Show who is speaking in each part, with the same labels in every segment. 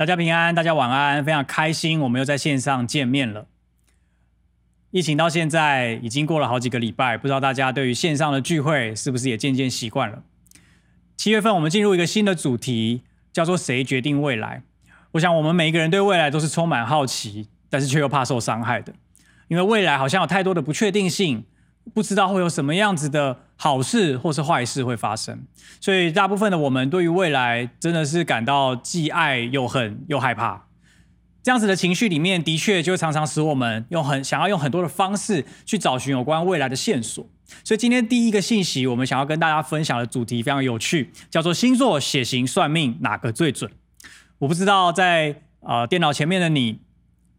Speaker 1: 大家平安，大家晚安，非常开心，我们又在线上见面了。疫情到现在已经过了好几个礼拜，不知道大家对于线上的聚会是不是也渐渐习惯了？七月份我们进入一个新的主题，叫做“谁决定未来”。我想我们每一个人对未来都是充满好奇，但是却又怕受伤害的，因为未来好像有太多的不确定性。不知道会有什么样子的好事或是坏事会发生，所以大部分的我们对于未来真的是感到既爱又恨又害怕。这样子的情绪里面，的确就常常使我们用很想要用很多的方式去找寻有关未来的线索。所以今天第一个信息，我们想要跟大家分享的主题非常有趣，叫做星座、血型、算命哪个最准？我不知道在呃电脑前面的你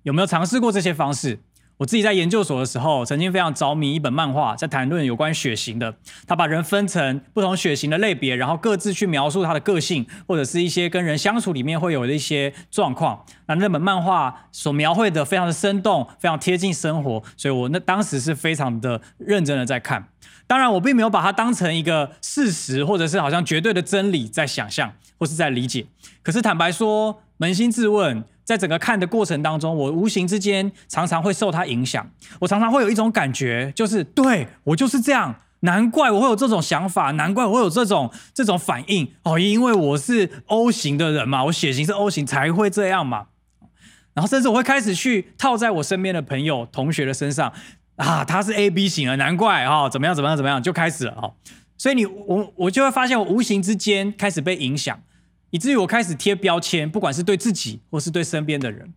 Speaker 1: 有没有尝试过这些方式。我自己在研究所的时候，曾经非常着迷一本漫画，在谈论有关血型的。他把人分成不同血型的类别，然后各自去描述他的个性，或者是一些跟人相处里面会有的一些状况。那那本漫画所描绘的非常的生动，非常贴近生活，所以我那当时是非常的认真的在看。当然，我并没有把它当成一个事实，或者是好像绝对的真理在想象或是在理解。可是坦白说，扪心自问。在整个看的过程当中，我无形之间常常会受他影响。我常常会有一种感觉，就是对，我就是这样，难怪我会有这种想法，难怪我会有这种这种反应哦，因为我是 O 型的人嘛，我血型是 O 型才会这样嘛。然后甚至我会开始去套在我身边的朋友、同学的身上啊，他是 AB 型的，难怪啊，怎么样怎么样怎么样，就开始了哦。所以你我我就会发现，我无形之间开始被影响。以至于我开始贴标签，不管是对自己或是对身边的人，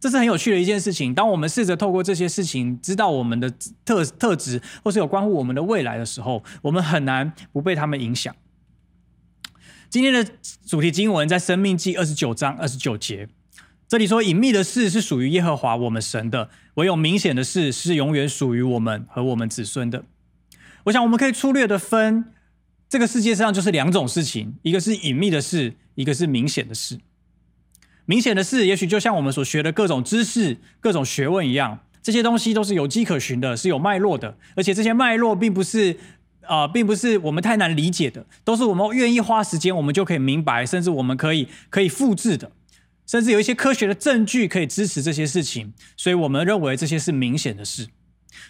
Speaker 1: 这是很有趣的一件事情。当我们试着透过这些事情知道我们的特特质，或是有关乎我们的未来的时候，我们很难不被他们影响。今天的主题经文在《生命记》二十九章二十九节，这里说：“隐秘的事是属于耶和华我们神的，唯有明显的事是永远属于我们和我们子孙的。”我想我们可以粗略的分。这个世界上就是两种事情，一个是隐秘的事，一个是明显的事。明显的事，也许就像我们所学的各种知识、各种学问一样，这些东西都是有迹可循的，是有脉络的，而且这些脉络并不是啊、并不是我们太难理解的，都是我们愿意花时间，我们就可以明白，甚至我们可以可以复制的，甚至有一些科学的证据可以支持这些事情，所以我们认为这些是明显的事。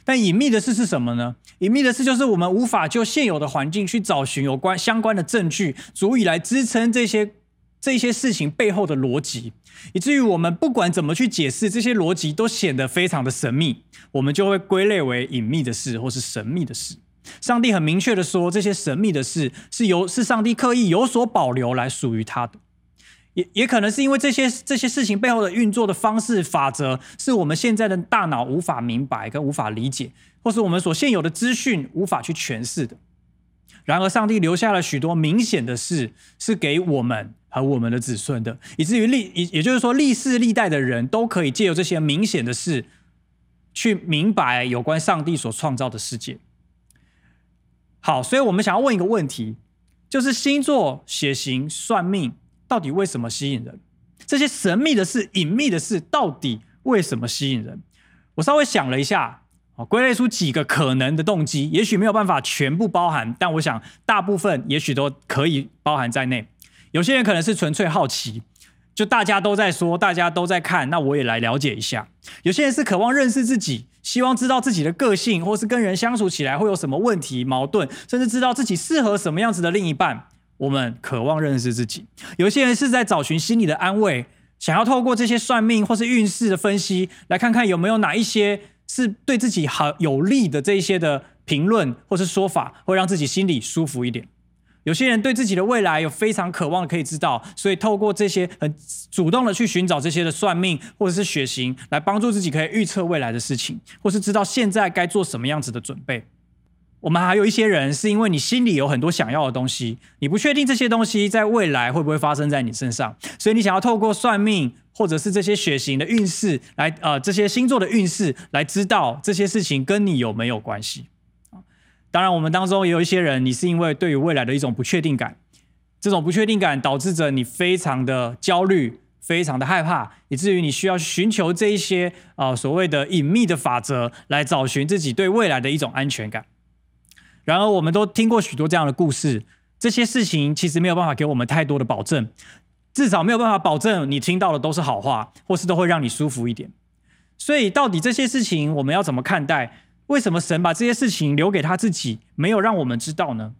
Speaker 1: 但隐秘的事是什么呢？隐秘的事就是我们无法就现有的环境去找寻有关相关的证据，足以来支撑这些这些事情背后的逻辑，以至于我们不管怎么去解释这些逻辑，都显得非常的神秘。我们就会归类为隐秘的事，或是神秘的事。上帝很明确的说，这些神秘的事是由是上帝刻意有所保留来属于他的。也也可能是因为这些这些事情背后的运作的方式法则，是我们现在的大脑无法明白跟无法理解，或是我们所现有的资讯无法去诠释的。然而，上帝留下了许多明显的事，是给我们和我们的子孙的，以至于历也也就是说，历世历代的人都可以借由这些明显的事，去明白有关上帝所创造的世界。好，所以我们想要问一个问题，就是星座、血型、算命。到底为什么吸引人？这些神秘的事、隐秘的事，到底为什么吸引人？我稍微想了一下，啊，归类出几个可能的动机，也许没有办法全部包含，但我想大部分也许都可以包含在内。有些人可能是纯粹好奇，就大家都在说，大家都在看，那我也来了解一下。有些人是渴望认识自己，希望知道自己的个性，或是跟人相处起来会有什么问题、矛盾，甚至知道自己适合什么样子的另一半。我们渴望认识自己，有些人是在找寻心理的安慰，想要透过这些算命或是运势的分析，来看看有没有哪一些是对自己好有利的这一些的评论或是说法，会让自己心里舒服一点。有些人对自己的未来有非常渴望可以知道，所以透过这些很主动的去寻找这些的算命或者是血型，来帮助自己可以预测未来的事情，或是知道现在该做什么样子的准备。我们还有一些人，是因为你心里有很多想要的东西，你不确定这些东西在未来会不会发生在你身上，所以你想要透过算命或者是这些血型的运势来，呃，这些星座的运势来知道这些事情跟你有没有关系。当然，我们当中也有一些人，你是因为对于未来的一种不确定感，这种不确定感导致着你非常的焦虑，非常的害怕，以至于你需要寻求这一些啊，呃，所谓的隐秘的法则来找寻自己对未来的一种安全感。然而，我们都听过许多这样的故事，这些事情其实没有办法给我们太多的保证。至少没有办法保证你听到的都是好话，或是都会让你舒服一点。所以，到底这些事情我们要怎么看待？为什么神把这些事情留给他自己，没有让我们知道呢？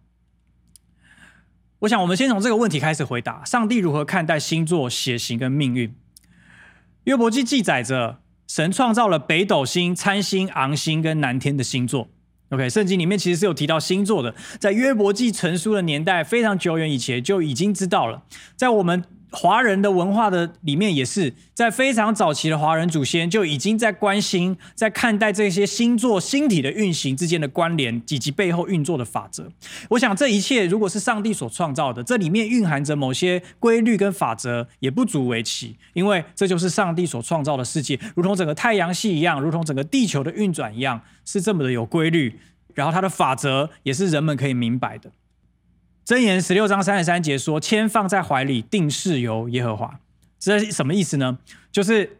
Speaker 1: 我想，我们先从这个问题开始回答：上帝如何看待星座、血型跟命运？约伯记记载着，神创造了北斗星、参星、昂星跟南天的星座。OK，圣经里面其实是有提到星座的，在约伯记成书的年代非常久远以前就已经知道了，在我们。华人的文化的里面也是，在非常早期的华人祖先就已经在关心、在看待这些星座星体的运行之间的关联以及背后运作的法则。我想这一切如果是上帝所创造的，这里面蕴含着某些规律跟法则，也不足为奇，因为这就是上帝所创造的世界，如同整个太阳系一样，如同整个地球的运转一样，是这么的有规律。然后它的法则也是人们可以明白的。箴言十六章三十三节说：“签放在怀里，定是由耶和华。”这是什么意思呢？就是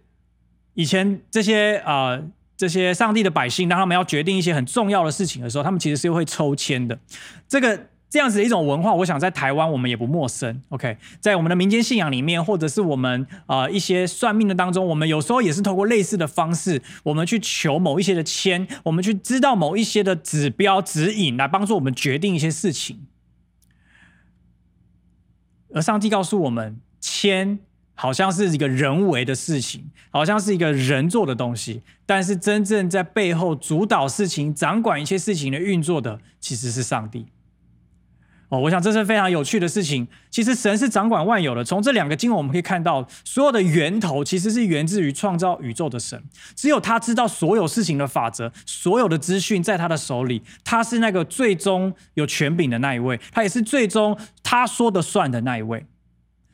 Speaker 1: 以前这些啊、这些上帝的百姓，当他们要决定一些很重要的事情的时候，他们其实是会抽签的。这个这样子的一种文化，我想在台湾我们也不陌生。OK，在我们的民间信仰里面，或者是我们啊、一些算命的当中，我们有时候也是透过类似的方式，我们去求某一些的签，我们去知道某一些的指标指引，来帮助我们决定一些事情。而上帝告诉我们，签好像是一个人为的事情，好像是一个人做的东西，但是真正在背后主导事情、掌管一切事情的运作的，其实是上帝。哦，我想这是非常有趣的事情。其实神是掌管万有的。从这两个经文我们可以看到，所有的源头其实是源自于创造宇宙的神。只有他知道所有事情的法则，所有的资讯在他的手里。他是那个最终有权柄的那一位，他也是最终他说的算的那一位。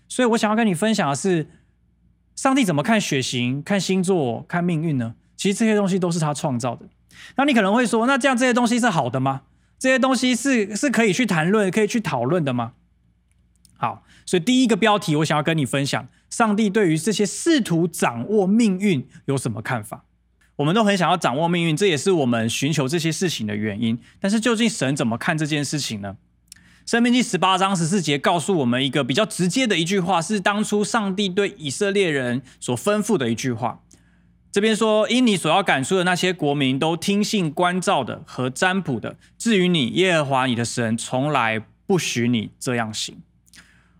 Speaker 1: 所以我想要跟你分享的是，上帝怎么看血型、看星座、看命运呢？其实这些东西都是他创造的。那你可能会说，那这样这些东西是好的吗？这些东西是是可以去谈论、可以去讨论的吗？好，所以第一个标题我想要跟你分享：上帝对于这些试图掌握命运有什么看法？我们都很想要掌握命运，这也是我们寻求这些事情的原因。但是究竟神怎么看这件事情呢？生命记十八章十四节告诉我们一个比较直接的一句话，是当初上帝对以色列人所吩咐的一句话。这边说，因你所要赶出的那些国民都听信观照的和占卜的，至于你，耶和华你的神从来不许你这样行。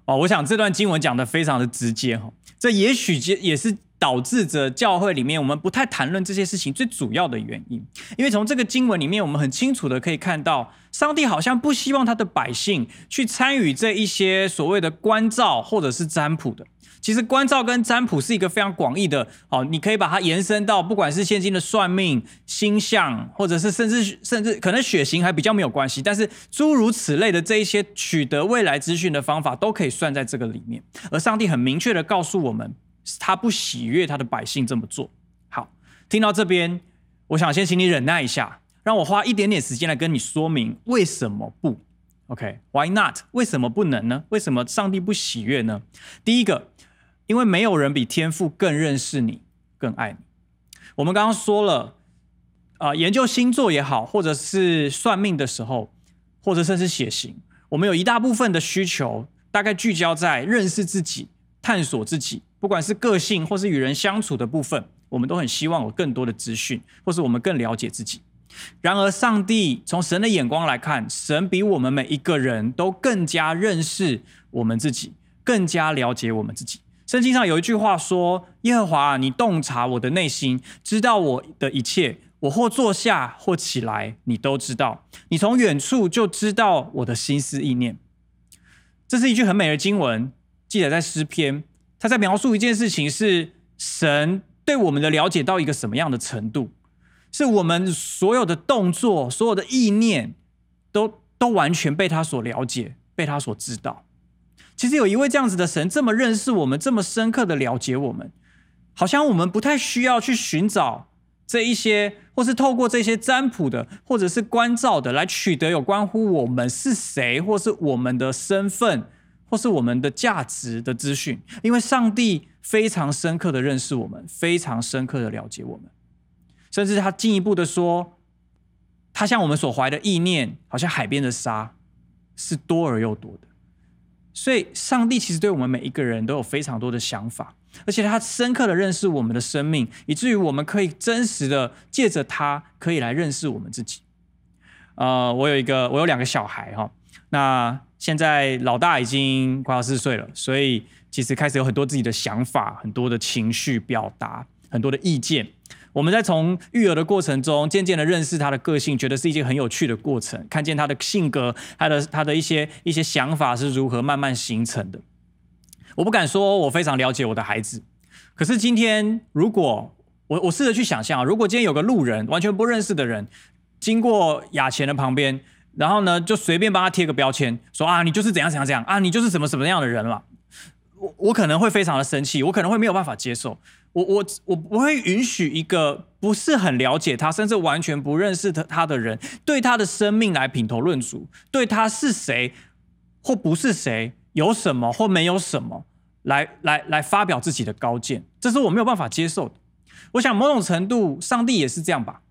Speaker 1: 哦，我想这段经文讲的非常的直接哈，这也许也是导致着教会里面我们不太谈论这些事情最主要的原因，因为从这个经文里面，我们很清楚的可以看到，上帝好像不希望他的百姓去参与这一些所谓的观照或者是占卜的。其实观照跟占卜是一个非常广义的，哦，你可以把它延伸到不管是现今的算命、星象，或者是甚至甚至可能血型还比较没有关系，但是诸如此类的这一些取得未来资讯的方法都可以算在这个里面。而上帝很明确的告诉我们，他不喜悦他的百姓这么做。好，听到这边，我想先请你忍耐一下，让我花一点点时间来跟你说明为什么不。OK，Why not？为什么不能呢？为什么上帝不喜悦呢？第一个。因为没有人比天父更认识你，更爱你。我们刚刚说了，啊、研究星座也好，或者是算命的时候，或者甚至血型，我们有一大部分的需求，大概聚焦在认识自己、探索自己，不管是个性或是与人相处的部分，我们都很希望有更多的资讯，或是我们更了解自己。然而，上帝从神的眼光来看，神比我们每一个人都更加认识我们自己，更加了解我们自己。圣经上有一句话说：“耶和华，你洞察我的内心，知道我的一切。我或坐下，或起来，你都知道。你从远处就知道我的心思意念。”这是一句很美的经文，记载在诗篇。他在描述一件事情：是神对我们的了解到一个什么样的程度？是我们所有的动作、所有的意念，都都完全被他所了解，被他所知道。其实有一位这样子的神，这么认识我们，这么深刻的了解我们，好像我们不太需要去寻找这一些，或是透过这些占卜的，或者是观照的，来取得有关乎我们是谁，或是我们的身份，或是我们的价值的资讯。因为上帝非常深刻的认识我们，非常深刻的了解我们，甚至他进一步的说，他向我们所怀的意念，好像海边的沙，是多而又多的。所以，上帝其实对我们每一个人都有非常多的想法，而且他深刻的认识我们的生命，以至于我们可以真实的借着他，可以来认识我们自己。呃，我有一个，我有两个小孩哈，那现在老大已经快要四岁了，所以其实开始有很多自己的想法，很多的情绪表达，很多的意见。我们在从育儿的过程中，渐渐的认识他的个性，觉得是一件很有趣的过程。看见他的性格，他的他的一些一些想法是如何慢慢形成的。我不敢说我非常了解我的孩子，可是今天如果我我试着去想象，如果今天有个路人，完全不认识的人，经过雅钱的旁边，然后呢就随便帮他贴个标签，说啊你就是怎样怎样怎样啊你就是什么什么样的人了。我我可能会非常的生气，我可能会没有办法接受。我我我不会允许一个不是很了解他，甚至完全不认识他他的人，对他的生命来品头论足，对他是谁或不是谁，有什么或没有什么，来来来发表自己的高见，这是我没有办法接受的。我想某种程度，上帝也是这样吧。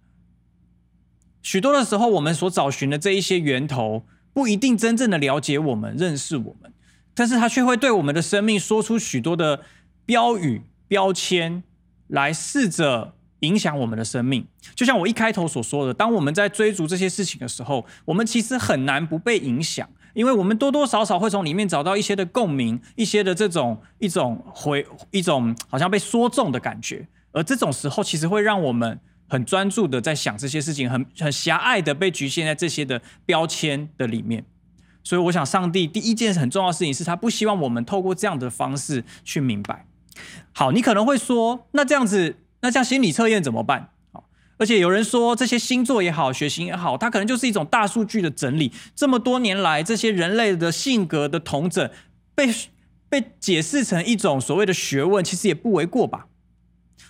Speaker 1: 许多的时候，我们所找寻的这一些源头，不一定真正的了解我们、认识我们，但是他却会对我们的生命说出许多的标语。标签来试着影响我们的生命，就像我一开头所说的，当我们在追逐这些事情的时候，我们其实很难不被影响，因为我们多多少少会从里面找到一些的共鸣，一些的这种一种回一种好像被说中的感觉，而这种时候其实会让我们很专注的在想这些事情，很很狭隘的被局限在这些的标签的里面。所以，我想上帝第一件很重要的事情是他不希望我们透过这样的方式去明白。好，你可能会说，那这样子，那像心理测验怎么办？好，而且有人说，这些星座也好，血型也好，它可能就是一种大数据的整理。这么多年来，这些人类的性格的统整，被被解释成一种所谓的学问，其实也不为过吧？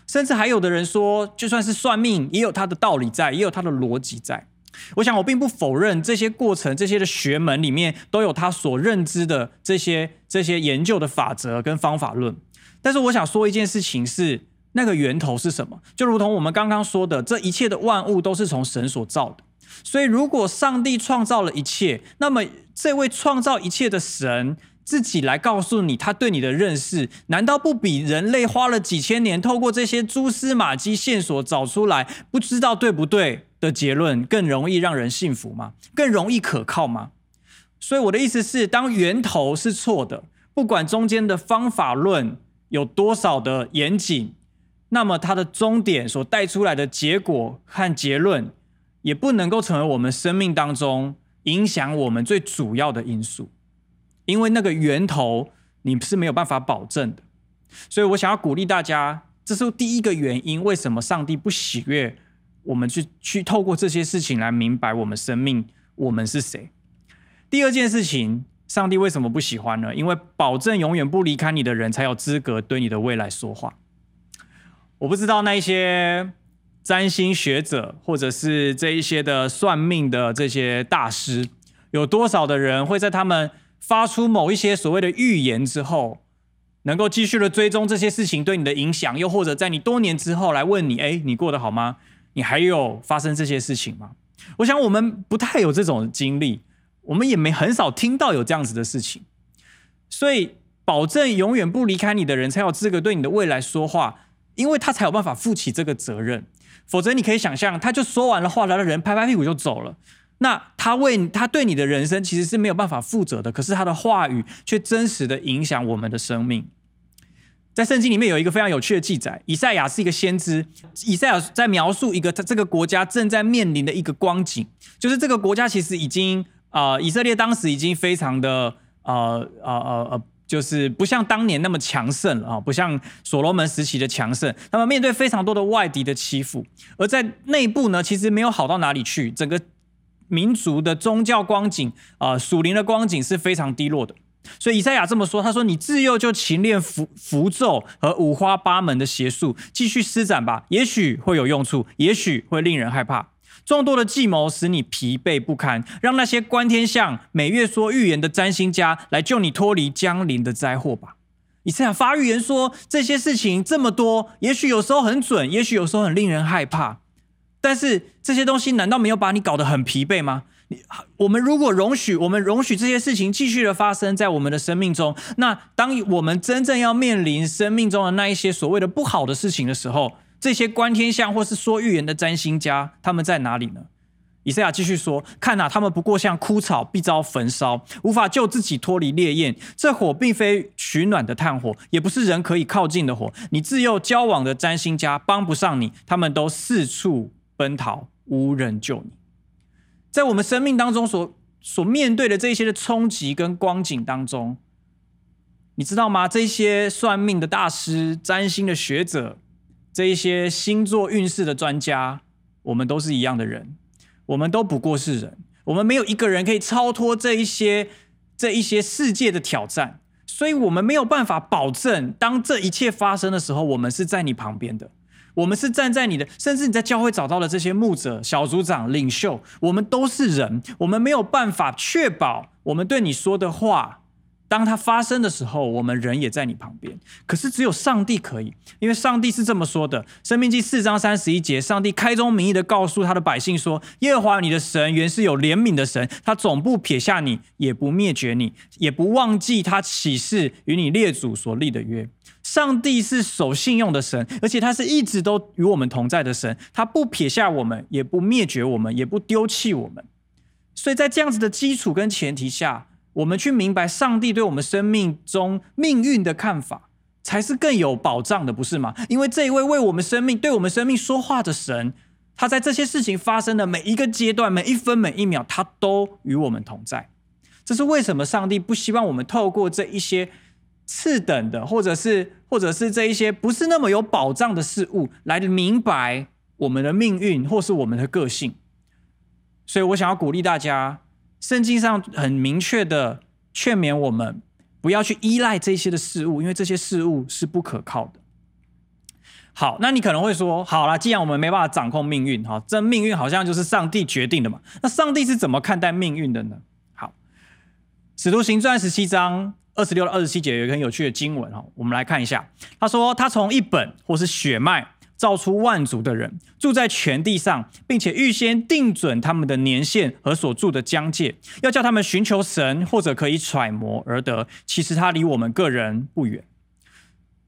Speaker 1: 甚至还有的人说，就算是算命，也有它的道理在，也有它的逻辑在。我想，我并不否认这些过程，这些的学门里面都有他所认知的这些这些研究的法则跟方法论。但是我想说一件事情是，那个源头是什么？就如同我们刚刚说的，这一切的万物都是从神所造的。所以，如果上帝创造了一切，那么这位创造一切的神自己来告诉你他对你的认识，难道不比人类花了几千年透过这些蛛丝马迹线索找出来不知道对不对的结论更容易让人信服吗？更容易可靠吗？所以我的意思是，当源头是错的，不管中间的方法论。有多少的严谨，那么它的终点所带出来的结果和结论，也不能够成为我们生命当中影响我们最主要的因素，因为那个源头你是没有办法保证的。所以我想要鼓励大家，这是第一个原因，为什么上帝不喜悦我们去去透过这些事情来明白我们生命，我们是谁。第二件事情。上帝为什么不喜欢呢？因为保证永远不离开你的人，才有资格对你的未来说话。我不知道那些占星学者，或者是这一些的算命的这些大师，有多少的人会在他们发出某一些所谓的预言之后，能够继续的追踪这些事情对你的影响，又或者在你多年之后来问你：哎，你过得好吗？你还有发生这些事情吗？我想我们不太有这种经历。我们也没很少听到有这样子的事情，所以保证永远不离开你的人才有资格对你的未来说话，因为他才有办法负起这个责任。否则，你可以想象，他就说完了话，来的人拍拍屁股就走了。那他为他对你的人生其实是没有办法负责的。可是他的话语却真实的影响我们的生命。在圣经里面有一个非常有趣的记载，以赛亚是一个先知，以赛亚在描述一个他这个国家正在面临的一个光景，就是这个国家其实已经。啊、以色列当时已经非常的呃呃呃呃，就是不像当年那么强盛了啊，不像所罗门时期的强盛。那么面对非常多的外敌的欺负，而在内部呢，其实没有好到哪里去。整个民族的宗教光景啊、属灵的光景是非常低落的。所以以赛亚这么说，他说：“你自幼就勤练符符咒和五花八门的邪术，继续施展吧，也许会有用处，也许会令人害怕。”众多的计谋使你疲惫不堪，让那些观天象、每月说预言的占星家来救你脱离将临的灾祸吧。以赛亚发预言说，这些事情这么多，也许有时候很准，也许有时候很令人害怕，但是这些东西难道没有把你搞得很疲惫吗？你我们如果容许我们容许这些事情继续的发生在我们的生命中，那当我们真正要面临生命中的那一些所谓的不好的事情的时候，这些观天象或是说预言的占星家，他们在哪里呢？以赛亚继续说：“看哪，他们不过像枯草，必遭焚烧，无法救自己脱离烈焰。这火并非取暖的炭火，也不是人可以靠近的火。你自幼交往的占星家帮不上你，他们都四处奔逃，无人救你。在我们生命当中所所面对的这些的冲击跟光景当中，你知道吗？这些算命的大师、占星的学者，这一些星座运势的专家，我们都是一样的人。”我们都不过是人，我们没有一个人可以超脱这一些这一些世界的挑战，所以我们没有办法保证，当这一切发生的时候，我们是在你旁边的，我们是站在你的，甚至你在教会找到的这些牧者、小组长、领袖，我们都是人，我们没有办法确保我们对你说的话。当它发生的时候，我们人也在你旁边。可是只有上帝可以，因为上帝是这么说的：《生命记》四章三十一节，上帝开宗明义的告诉他的百姓说：“耶和华你的神原是有怜悯的神，他总不撇下你，也不灭绝你，也不忘记他起誓与你列祖所立的约。上帝是守信用的神，而且他是一直都与我们同在的神，他不撇下我们，也不灭绝我们，也不丢弃我们。所以在这样子的基础跟前提下。”我们去明白上帝对我们生命中命运的看法，才是更有保障的，不是吗？因为这一位为我们生命、对我们生命说话的神，他在这些事情发生的每一个阶段、每一分每一秒，他都与我们同在。这是为什么上帝不希望我们透过这一些次等的，或者是或者是这一些不是那么有保障的事物，来明白我们的命运或是我们的个性。所以我想要鼓励大家。圣经上很明确的劝勉我们，不要去依赖这些的事物，因为这些事物是不可靠的。好，那你可能会说，好了，既然我们没办法掌控命运，哈，这命运好像就是上帝决定的嘛？那上帝是怎么看待命运的呢？好，《使徒行传》十七章二十六到二十七节有一个很有趣的经文，哈，我们来看一下。他说，他从一本或是血脉。造出万族的人住在全地上，并且预先定准他们的年限和所住的疆界，要叫他们寻求神，或者可以揣摩而得。其实他离我们个人不远。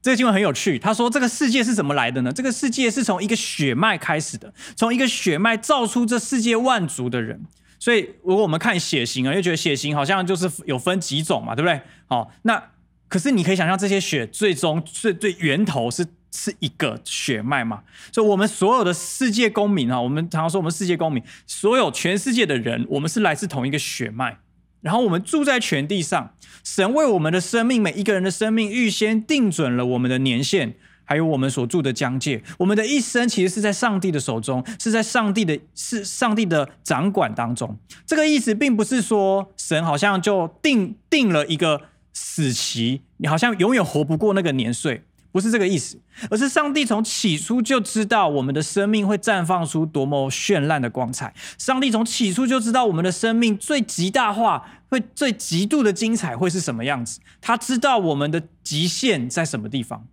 Speaker 1: 这个经文很有趣。他说：“这个世界是怎么来的呢？这个世界是从一个血脉开始的，从一个血脉造出这世界万族的人。所以，如果我们看血型啊，又觉得血型好像就是有分几种嘛，对不对？好，那可是你可以想象，这些血最终最最源头是。”是一个血脉嘛？所以，我们所有的世界公民啊，我们常常说我们世界公民，所有全世界的人，我们是来自同一个血脉。然后，我们住在全地上，神为我们的生命，每一个人的生命，预先定准了我们的年限，还有我们所住的疆界。我们的一生其实是在上帝的手中，是在上帝的，是上帝的掌管当中。这个意思并不是说神好像就定定了一个死期，你好像永远活不过那个年岁。不是这个意思，而是上帝从起初就知道我们的生命会绽放出多么绚烂的光彩。上帝从起初就知道我们的生命最极大化，会最极度的精彩会是什么样子。他知道我们的极限在什么地方，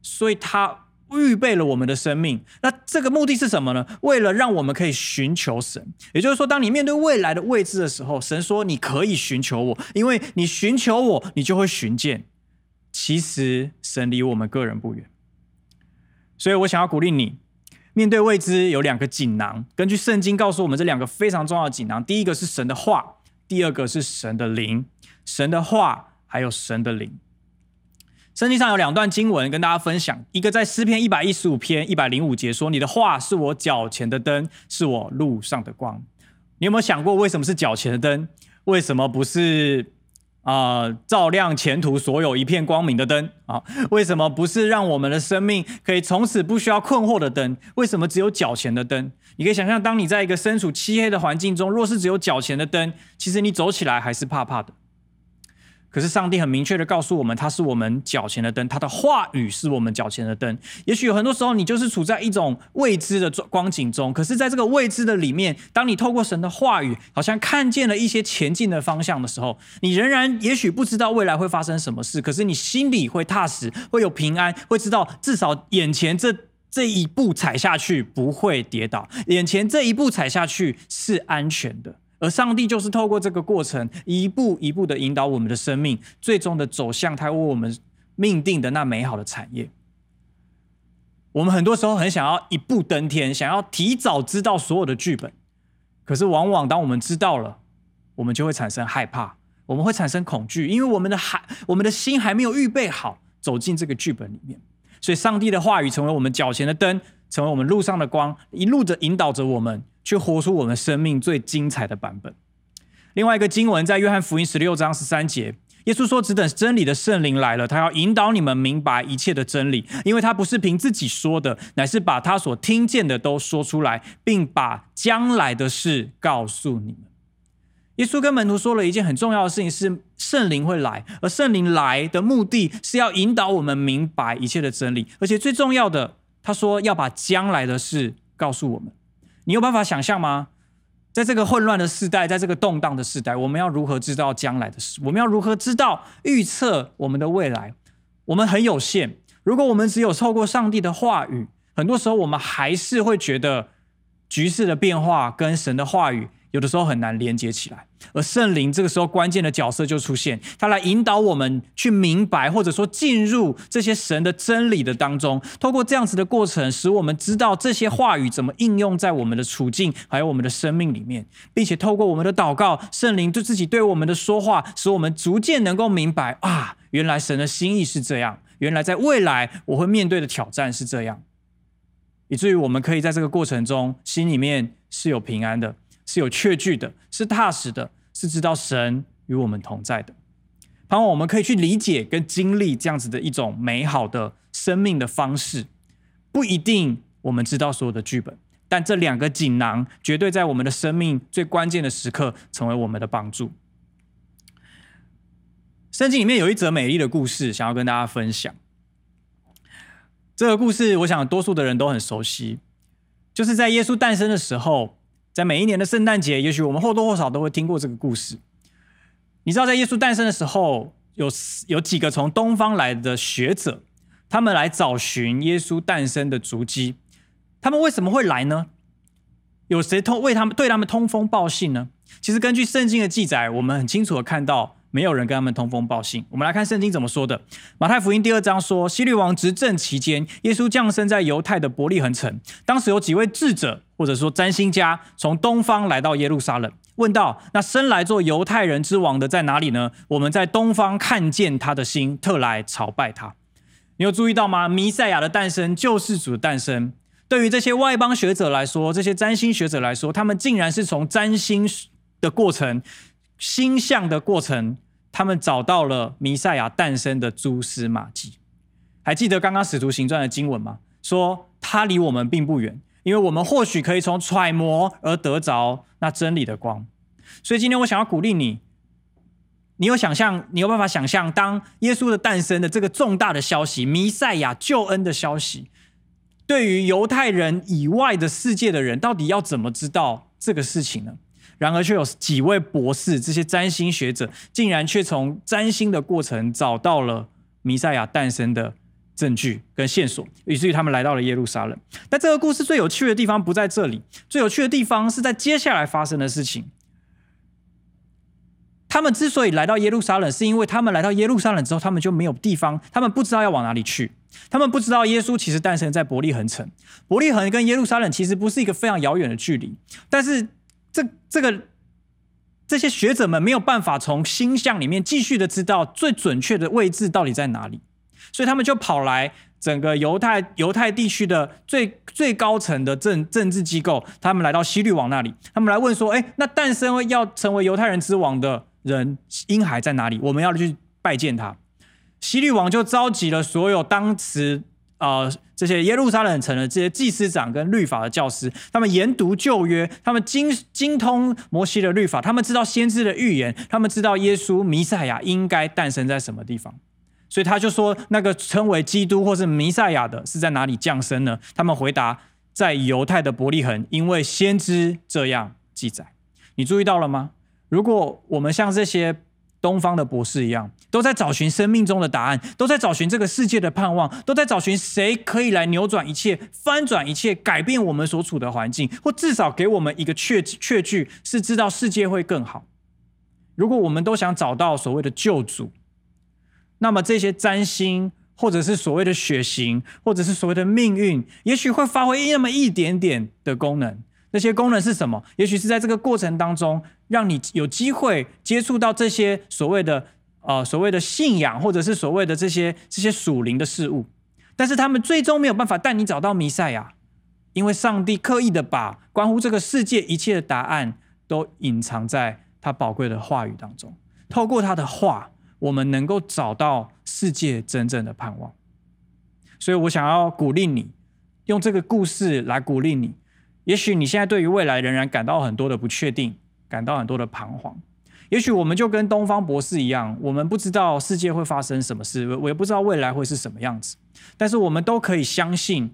Speaker 1: 所以他预备了我们的生命。那这个目的是什么呢？为了让我们可以寻求神。也就是说，当你面对未来的未知的时候，神说你可以寻求我，因为你寻求我，你就会寻见。其实神离我们个人不远，所以我想要鼓励你，面对未知有两个锦囊。根据圣经告诉我们，这两个非常重要的锦囊，第一个是神的话，第二个是神的灵。神的话还有神的灵。圣经上有两段经文跟大家分享，一个在诗篇一百一十五篇一百零五节说：“你的话是我脚前的灯，是我路上的光。”你有没有想过，为什么是脚前的灯？为什么不是？啊、照亮前途所有一片光明的灯啊！为什么不是让我们的生命可以从此不需要困惑的灯？为什么只有脚前的灯？你可以想象，当你在一个身处漆黑的环境中，若是只有脚前的灯，其实你走起来还是怕怕的。可是上帝很明确的告诉我们，他是我们脚前的灯，他的话语是我们脚前的灯。也许有很多时候，你就是处在一种未知的光景中，可是在这个未知的里面，当你透过神的话语，好像看见了一些前进的方向的时候，你仍然也许不知道未来会发生什么事，可是你心里会踏实，会有平安，会知道至少眼前这这一步踩下去不会跌倒，眼前这一步踩下去是安全的。而上帝就是透过这个过程，一步一步的引导我们的生命，最终的走向他为我们命定的那美好的产业。我们很多时候很想要一步登天，想要提早知道所有的剧本，可是往往当我们知道了，我们就会产生害怕，我们会产生恐惧，因为我们的还我们的心还没有预备好走进这个剧本里面。所以，上帝的话语成为我们脚前的灯，成为我们路上的光，一路的引导着我们。去活出我们生命最精彩的版本。另外一个经文在约翰福音十六章十三节，耶稣说：“只等真理的圣灵来了，他要引导你们明白一切的真理，因为他不是凭自己说的，乃是把他所听见的都说出来，并把将来的事告诉你们。”耶稣跟门徒说了一件很重要的事情：是圣灵会来，而圣灵来的目的是要引导我们明白一切的真理，而且最重要的，他说要把将来的事告诉我们。你有办法想象吗？在这个混乱的时代，在这个动荡的时代，我们要如何知道将来的事？我们要如何知道预测我们的未来？我们很有限。如果我们只有透过上帝的话语，很多时候我们还是会觉得局势的变化跟神的话语。有的时候很难连接起来，而圣灵这个时候关键的角色就出现，他来引导我们去明白，或者说进入这些神的真理的当中。透过这样子的过程，使我们知道这些话语怎么应用在我们的处境，还有我们的生命里面，并且透过我们的祷告，圣灵对自己对我们的说话，使我们逐渐能够明白啊，原来神的心意是这样，原来在未来我会面对的挑战是这样，以至于我们可以在这个过程中心里面是有平安的。是有确据的，是踏实的，是知道神与我们同在的。盼望我们可以去理解跟经历这样子的一种美好的生命的方式。不一定我们知道所有的剧本，但这两个锦囊绝对在我们的生命最关键的时刻成为我们的帮助。圣经里面有一则美丽的故事，想要跟大家分享。这个故事，我想多数的人都很熟悉，就是在耶稣诞生的时候。在每一年的圣诞节，也许我们或多或少都会听过这个故事。你知道，在耶稣诞生的时候，有有几个从东方来的学者，他们来找寻耶稣诞生的足迹。他们为什么会来呢？有谁通为他们对他们通风报信呢？其实根据圣经的记载，我们很清楚的看到。没有人跟他们通风报信。我们来看圣经怎么说的。马太福音第二章说，希律王执政期间，耶稣降生在犹太的伯利恒城。当时有几位智者或者说占星家从东方来到耶路撒冷，问道：那生来做犹太人之王的在哪里呢？我们在东方看见他的星，特来朝拜他。你有注意到吗？弥赛亚的诞生，救世主的诞生，对于这些外邦学者来说，这些占星学者来说，他们竟然是从占星的过程、星象的过程。他们找到了弥赛亚诞生的蛛丝马迹，还记得刚刚使徒行传的经文吗？说他离我们并不远，因为我们或许可以从揣摩而得着那真理的光。所以今天我想要鼓励你，你有想象，你有办法想象，当耶稣的诞生的这个重大的消息，弥赛亚救恩的消息，对于犹太人以外的世界的人，到底要怎么知道这个事情呢？然而，却有几位博士，这些占星学者，竟然却从占星的过程找到了弥赛亚诞生的证据跟线索，以至于他们来到了耶路撒冷。但这个故事最有趣的地方不在这里，最有趣的地方是在接下来发生的事情。他们之所以来到耶路撒冷，是因为他们来到耶路撒冷之后，他们就没有地方，他们不知道要往哪里去。他们不知道耶稣其实诞生在伯利恒城，伯利恒跟耶路撒冷其实不是一个非常遥远的距离，但是。这这个这些学者们没有办法从星象里面继续的知道最准确的位置到底在哪里，所以他们就跑来整个犹太犹太地区的最最高层的政政治机构，他们来到希律王那里，他们来问说：“哎，那诞生要成为犹太人之王的人婴孩在哪里？我们要去拜见他。”希律王就召集了所有当时。啊、呃，这些耶路撒冷城的这些祭司长跟律法的教师，他们研读旧约，他们精精通摩西的律法，他们知道先知的预言，他们知道耶稣弥赛亚应该诞生在什么地方，所以他就说，那个称为基督或是弥赛亚的是在哪里降生呢？他们回答，在犹太的伯利恒，因为先知这样记载。你注意到了吗？如果我们像这些。东方的博士一样，都在找寻生命中的答案，都在找寻这个世界的盼望，都在找寻谁可以来扭转一切、翻转一切、改变我们所处的环境，或至少给我们一个确确据，是知道世界会更好。如果我们都想找到所谓的救主，那么这些占星，或者是所谓的血型，或者是所谓的命运，也许会发挥那么一点点的功能。这些功能是什么？也许是在这个过程当中，让你有机会接触到这些所谓的呃所谓的信仰，或者是所谓的这些这些属灵的事物。但是他们最终没有办法带你找到弥赛亚，因为上帝刻意的把关乎这个世界一切的答案都隐藏在他宝贵的话语当中。透过他的话，我们能够找到世界真正的盼望。所以我想要鼓励你，用这个故事来鼓励你。也许你现在对于未来仍然感到很多的不确定，感到很多的彷徨。也许我们就跟东方博士一样，我们不知道世界会发生什么事，我也不知道未来会是什么样子。但是我们都可以相信，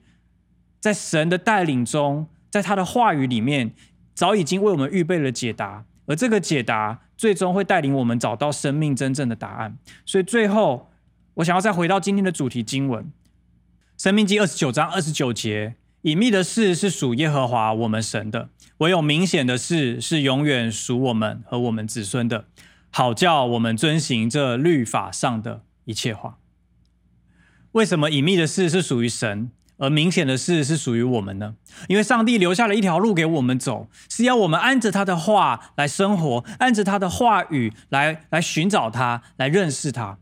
Speaker 1: 在神的带领中，在他的话语里面，早已经为我们预备了解答，而这个解答最终会带领我们找到生命真正的答案。所以最后，我想要再回到今天的主题经文，《生命记》二十九章二十九节。隐秘的事是属耶和华我们神的，唯有明显的事是永远属我们和我们子孙的，好叫我们遵行这律法上的一切话。为什么隐秘的事是属于神，而明显的事是属于我们呢？因为上帝留下了一条路给我们走，是要我们按着他的话来生活，按着他的话语来来寻找他，来认识他。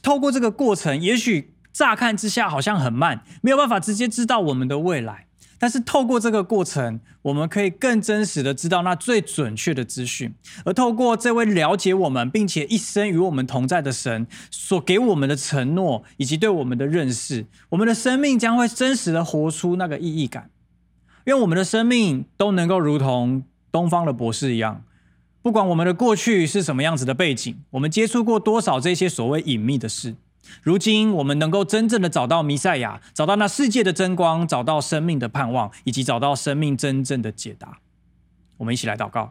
Speaker 1: 透过这个过程，也许。乍看之下好像很慢，没有办法直接知道我们的未来。但是透过这个过程，我们可以更真实的知道那最准确的资讯。而透过这位了解我们，并且一生与我们同在的神所给我们的承诺，以及对我们的认识，我们的生命将会真实的活出那个意义感。愿我们的生命都能够如同东方的博士一样，不管我们的过去是什么样子的背景，我们接触过多少这些所谓隐秘的事。如今，我们能够真正的找到弥赛亚，找到那世界的真光，找到生命的盼望，以及找到生命真正的解答。我们一起来祷告。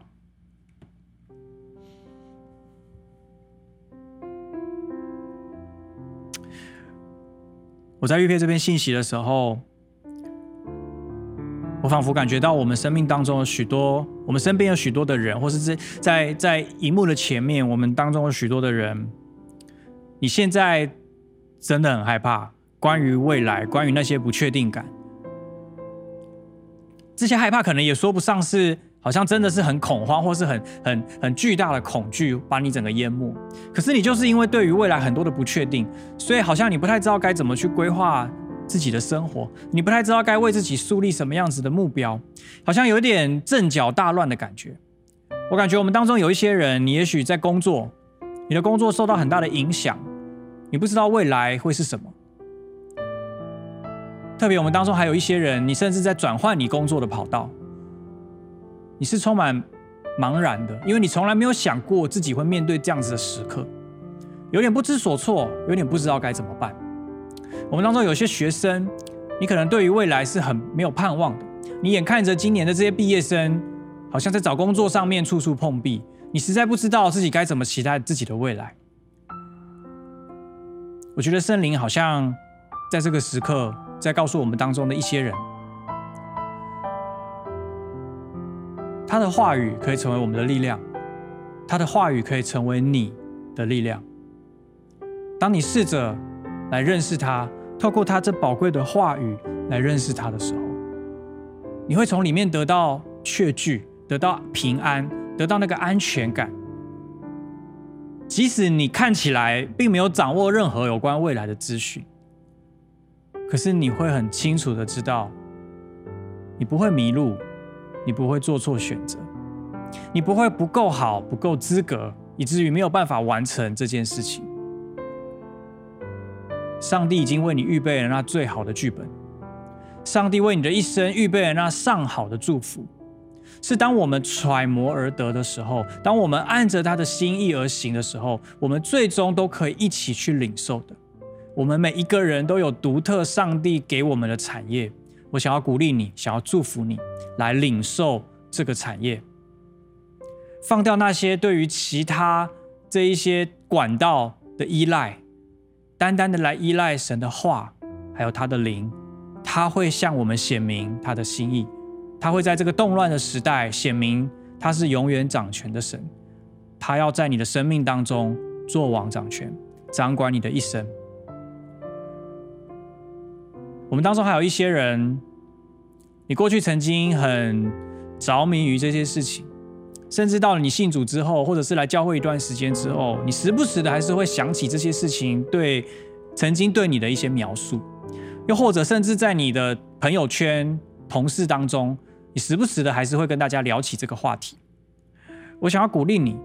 Speaker 1: 我在预备这篇信息的时候，我仿佛感觉到我们生命当中有许多，我们身边有许多的人，或是在在在荧幕的前面，我们当中有许多的人，你现在。真的很害怕，关于未来，关于那些不确定感，这些害怕可能也说不上是，好像真的是很恐慌，或是很很很巨大的恐惧把你整个淹没。可是你就是因为对于未来很多的不确定，所以好像你不太知道该怎么去规划自己的生活，你不太知道该为自己树立什么样子的目标，好像有点阵脚大乱的感觉。我感觉我们当中有一些人，你也许在工作，你的工作受到很大的影响。你不知道未来会是什么，特别我们当中还有一些人，你甚至在转换你工作的跑道，你是充满茫然的，因为你从来没有想过自己会面对这样子的时刻，有点不知所措，有点不知道该怎么办。我们当中有些学生，你可能对于未来是很没有盼望的，你眼看着今年的这些毕业生，好像在找工作上面处处碰壁，你实在不知道自己该怎么期待自己的未来。我觉得圣灵好像在这个时刻在告诉我们当中的一些人，他的话语可以成为我们的力量，他的话语可以成为你的力量。当你试着来认识他，透过他这宝贵的话语来认识他的时候，你会从里面得到确据，得到平安，得到那个安全感。即使你看起来并没有掌握任何有关未来的资讯，可是你会很清楚的知道，你不会迷路，你不会做错选择，你不会不够好、不够资格，以至于没有办法完成这件事情。上帝已经为你预备了那最好的剧本，上帝为你的一生预备了那上好的祝福。是当我们揣摩而得的时候，当我们按着他的心意而行的时候，我们最终都可以一起去领受的。我们每一个人都有独特上帝给我们的产业。我想要鼓励你，想要祝福你，来领受这个产业。放掉那些对于其他这一些管道的依赖，单单的来依赖神的话，还有他的灵，他会向我们显明他的心意，他会在这个动乱的时代显明他是永远掌权的神，他要在你的生命当中做王掌权，掌管你的一生。我们当中还有一些人，你过去曾经很着迷于这些事情，甚至到了你信主之后，或者是来教会一段时间之后，你时不时的还是会想起这些事情对曾经对你的一些描述，又或者甚至在你的朋友圈、同事当中，你时不时的还是会跟大家聊起这个话题。我想要鼓励你，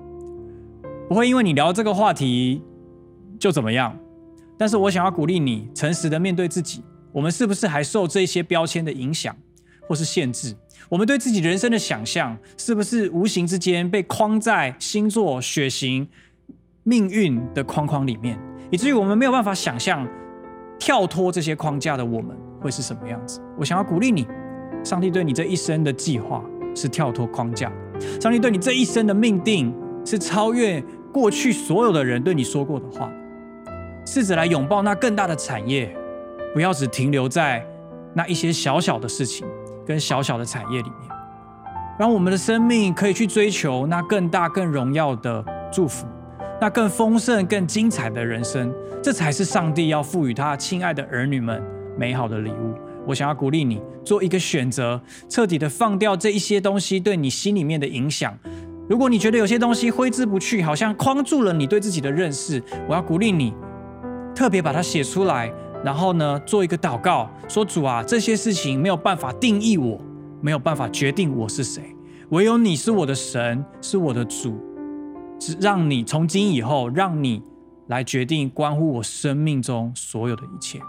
Speaker 1: 不会因为你聊这个话题就怎么样，但是我想要鼓励你，诚实的面对自己。我们是不是还受这些标签的影响，或是限制？我们对自己人生的想象，是不是无形之间被框在星座、血型、命运的框框里面，以至于我们没有办法想象跳脱这些框架的我们会是什么样子？我想要鼓励你，上帝对你这一生的计划是跳脱框架，上帝对你这一生的命定是超越过去所有的人对你说过的话，试着来拥抱那更大的产业。不要只停留在那一些小小的事情跟小小的产业里面，让我们的生命可以去追求那更大、更荣耀的祝福，那更丰盛、更精彩的人生。这才是上帝要赋予他亲爱的儿女们美好的礼物。我想要鼓励你做一个选择，彻底的放掉这一些东西对你心里面的影响。如果你觉得有些东西挥之不去，好像框住了你对自己的认识，我要鼓励你特别把它写出来。然后呢，做一个祷告，说主啊，这些事情没有办法定义我，没有办法决定我是谁，唯有你是我的神，是我的主，只让你从今以后，让你来决定关乎我生命中所有的一切。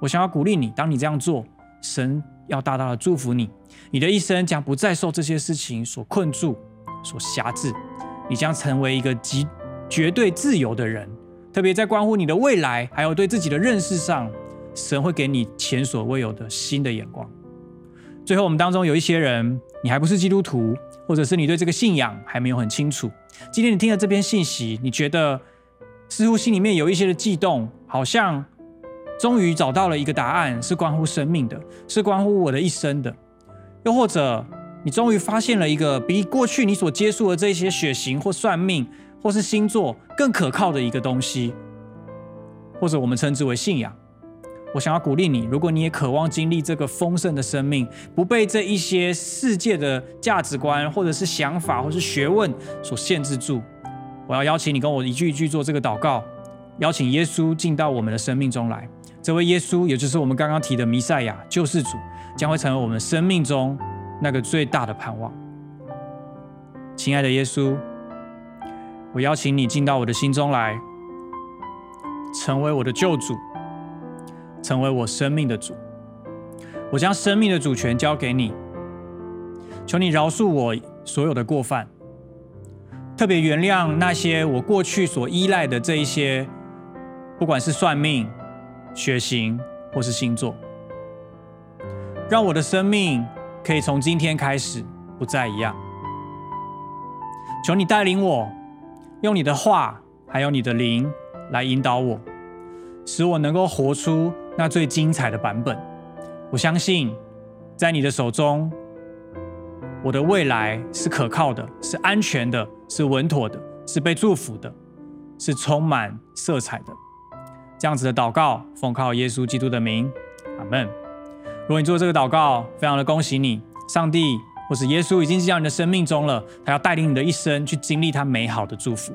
Speaker 1: 我想要鼓励你，当你这样做，神要大大的祝福你，你的一生将不再受这些事情所困住、所辖制，你将成为一个极绝对自由的人。特别在关乎你的未来，还有对自己的认识上，神会给你前所未有的新的眼光。最后，我们当中有一些人，你还不是基督徒，或者是你对这个信仰还没有很清楚。今天你听了这篇信息，你觉得似乎心里面有一些的悸动，好像终于找到了一个答案，是关乎生命的，是关乎我的一生的。又或者，你终于发现了一个比过去你所接触的这些血型或算命，或是星座更可靠的一个东西，或者我们称之为信仰。我想要鼓励你，如果你也渴望经历这个丰盛的生命，不被这一些世界的价值观，或者是想法，或是学问所限制住，我要邀请你跟我一句一句做这个祷告，邀请耶稣进到我们的生命中来。这位耶稣，也就是我们刚刚提的弥赛亚救世主，将会成为我们生命中那个最大的盼望。亲爱的耶稣。我邀请你进到我的心中来，成为我的救主，成为我生命的主。我将生命的主权交给你，求你饶恕我所有的过犯，特别原谅那些我过去所依赖的这一些，不管是算命、血型或是星座，让我的生命可以从今天开始不再一样。求你带领我。用你的话，还有你的灵来引导我，使我能够活出那最精彩的版本。我相信，在你的手中，我的未来是可靠的，是安全的，是稳妥的，是被祝福的，是充满色彩的。这样子的祷告，奉靠耶稣基督的名，阿门。如果你做这个祷告，非常的恭喜你，上帝。或是耶稣已经进到你的生命中了，他要带领你的一生去经历他美好的祝福。